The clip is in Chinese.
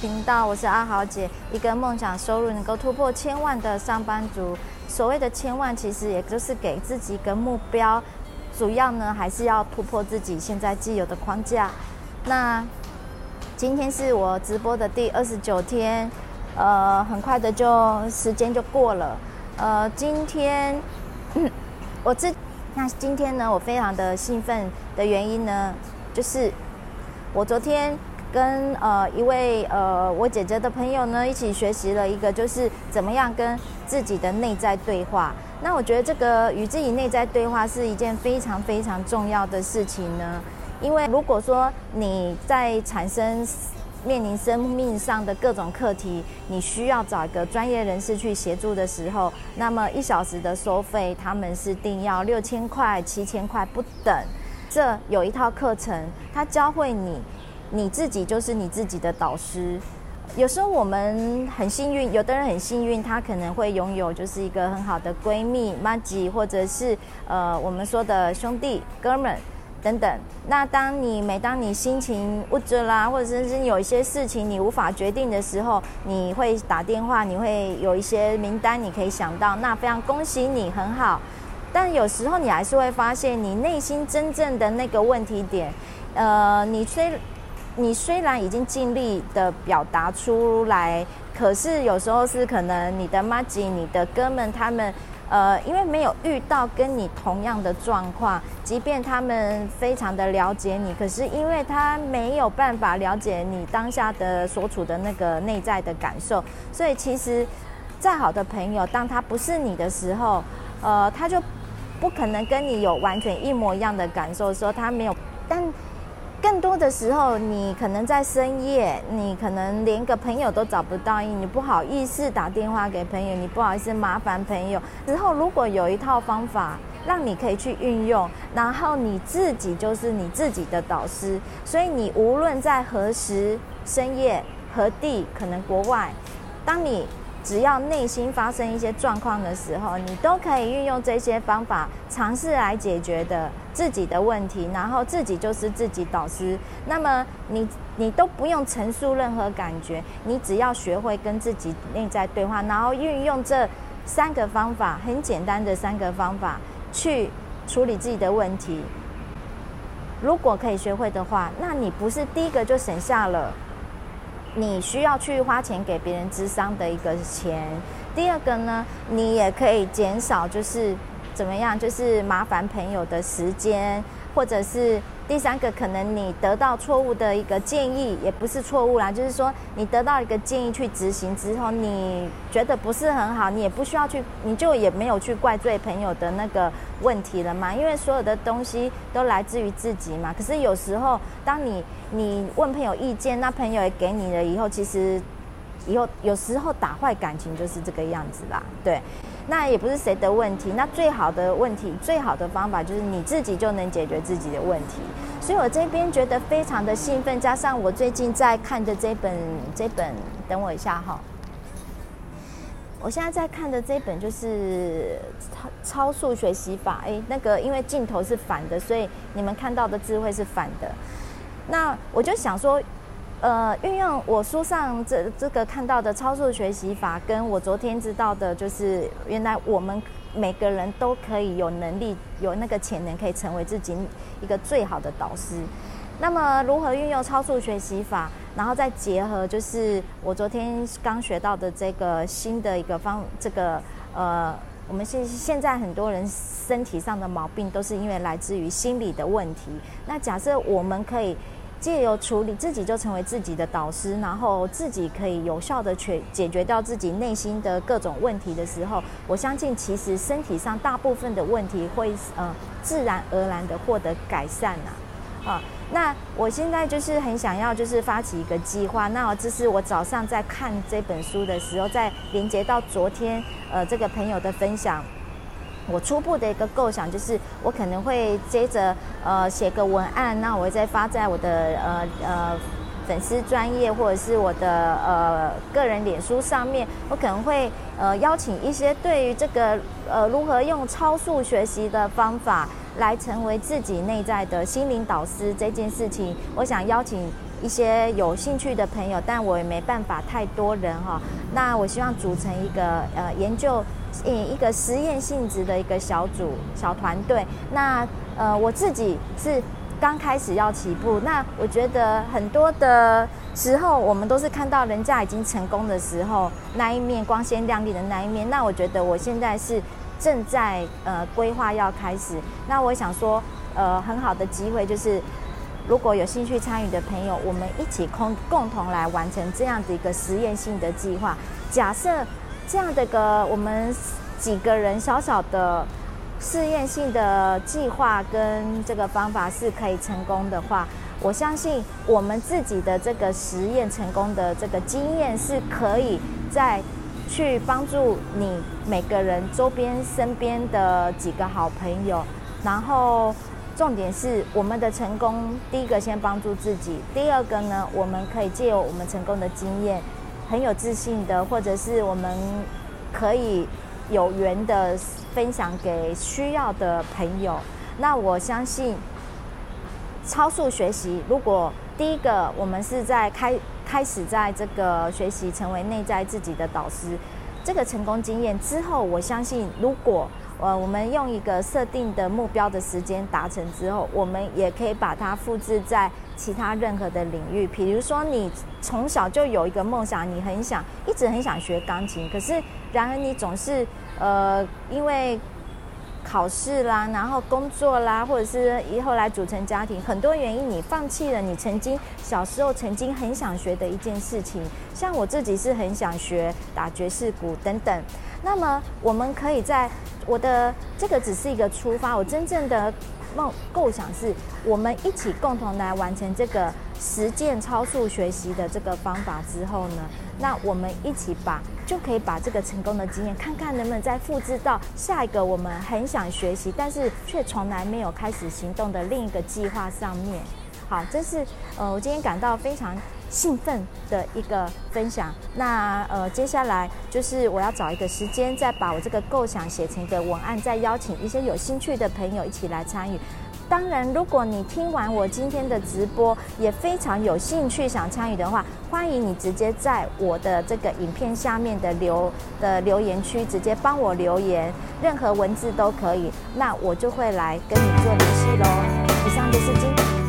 频道，我是阿豪姐，一个梦想收入能够突破千万的上班族。所谓的千万，其实也就是给自己一个目标，主要呢还是要突破自己现在既有的框架。那今天是我直播的第二十九天，呃，很快的就时间就过了。呃，今天我这那今天呢，我非常的兴奋的原因呢，就是我昨天。跟呃一位呃我姐姐的朋友呢一起学习了一个，就是怎么样跟自己的内在对话。那我觉得这个与自己内在对话是一件非常非常重要的事情呢。因为如果说你在产生面临生命上的各种课题，你需要找一个专业人士去协助的时候，那么一小时的收费他们是定要六千块、七千块不等。这有一套课程，它教会你。你自己就是你自己的导师。有时候我们很幸运，有的人很幸运，他可能会拥有就是一个很好的闺蜜、妈吉，或者是呃我们说的兄弟、哥们等等。那当你每当你心情物质啦，或者是有一些事情你无法决定的时候，你会打电话，你会有一些名单，你可以想到，那非常恭喜你，很好。但有时候你还是会发现，你内心真正的那个问题点，呃，你虽你虽然已经尽力的表达出来，可是有时候是可能你的妈吉、你的哥们他们，呃，因为没有遇到跟你同样的状况，即便他们非常的了解你，可是因为他没有办法了解你当下的所处的那个内在的感受，所以其实再好的朋友，当他不是你的时候，呃，他就不可能跟你有完全一模一样的感受，说他没有，但。多的时候，你可能在深夜，你可能连个朋友都找不到，你不好意思打电话给朋友，你不好意思麻烦朋友。之后如果有一套方法让你可以去运用，然后你自己就是你自己的导师，所以你无论在何时、深夜、何地，可能国外，当你。只要内心发生一些状况的时候，你都可以运用这些方法尝试来解决的自己的问题，然后自己就是自己导师。那么你你都不用陈述任何感觉，你只要学会跟自己内在对话，然后运用这三个方法，很简单的三个方法去处理自己的问题。如果可以学会的话，那你不是第一个就省下了。你需要去花钱给别人咨商的一个钱，第二个呢，你也可以减少就是怎么样，就是麻烦朋友的时间，或者是第三个，可能你得到错误的一个建议，也不是错误啦，就是说你得到一个建议去执行之后，你觉得不是很好，你也不需要去，你就也没有去怪罪朋友的那个问题了嘛，因为所有的东西都来自于自己嘛。可是有时候，当你你问朋友意见，那朋友也给你了以后，其实以后有时候打坏感情就是这个样子啦。对，那也不是谁的问题，那最好的问题，最好的方法就是你自己就能解决自己的问题。所以我这边觉得非常的兴奋，加上我最近在看的这本这本，等我一下哈。我现在在看的这本就是超超速学习法，哎，那个因为镜头是反的，所以你们看到的字会是反的。那我就想说，呃，运用我书上这这个看到的超速学习法，跟我昨天知道的，就是原来我们每个人都可以有能力，有那个潜能，可以成为自己一个最好的导师。那么，如何运用超速学习法，然后再结合就是我昨天刚学到的这个新的一个方，这个呃。我们现现在很多人身体上的毛病都是因为来自于心理的问题。那假设我们可以借由处理自己，就成为自己的导师，然后自己可以有效的去解决掉自己内心的各种问题的时候，我相信其实身体上大部分的问题会呃自然而然的获得改善呐，啊。那我现在就是很想要，就是发起一个计划。那这是我早上在看这本书的时候，在连接到昨天呃这个朋友的分享，我初步的一个构想就是，我可能会接着呃写个文案，那我会再发在我的呃呃粉丝专页或者是我的呃个人脸书上面，我可能会呃邀请一些对于这个呃如何用超速学习的方法。来成为自己内在的心灵导师这件事情，我想邀请一些有兴趣的朋友，但我也没办法太多人哈。那我希望组成一个呃研究，一个实验性质的一个小组小团队。那呃我自己是刚开始要起步，那我觉得很多的时候，我们都是看到人家已经成功的时候那一面光鲜亮丽的那一面。那我觉得我现在是正在呃规划要开始。那我想说。呃，很好的机会就是，如果有兴趣参与的朋友，我们一起共共同来完成这样的一个实验性的计划。假设这样的个我们几个人小小的试验性的计划跟这个方法是可以成功的话，我相信我们自己的这个实验成功的这个经验是可以再去帮助你每个人周边身边的几个好朋友，然后。重点是我们的成功，第一个先帮助自己，第二个呢，我们可以借由我们成功的经验，很有自信的，或者是我们可以有缘的分享给需要的朋友。那我相信，超速学习，如果第一个我们是在开开始在这个学习成为内在自己的导师，这个成功经验之后，我相信如果。呃，我们用一个设定的目标的时间达成之后，我们也可以把它复制在其他任何的领域。比如说，你从小就有一个梦想，你很想一直很想学钢琴，可是然而你总是呃因为考试啦，然后工作啦，或者是以后来组成家庭，很多原因你放弃了你曾经小时候曾经很想学的一件事情。像我自己是很想学打爵士鼓等等。那么我们可以在。我的这个只是一个出发，我真正的梦构想是，我们一起共同来完成这个实践超速学习的这个方法之后呢，那我们一起把就可以把这个成功的经验，看看能不能再复制到下一个我们很想学习，但是却从来没有开始行动的另一个计划上面。好，这是呃，我今天感到非常。兴奋的一个分享。那呃，接下来就是我要找一个时间，再把我这个构想写成一个文案，再邀请一些有兴趣的朋友一起来参与。当然，如果你听完我今天的直播，也非常有兴趣想参与的话，欢迎你直接在我的这个影片下面的留的留言区直接帮我留言，任何文字都可以，那我就会来跟你做联系喽。以上就是今。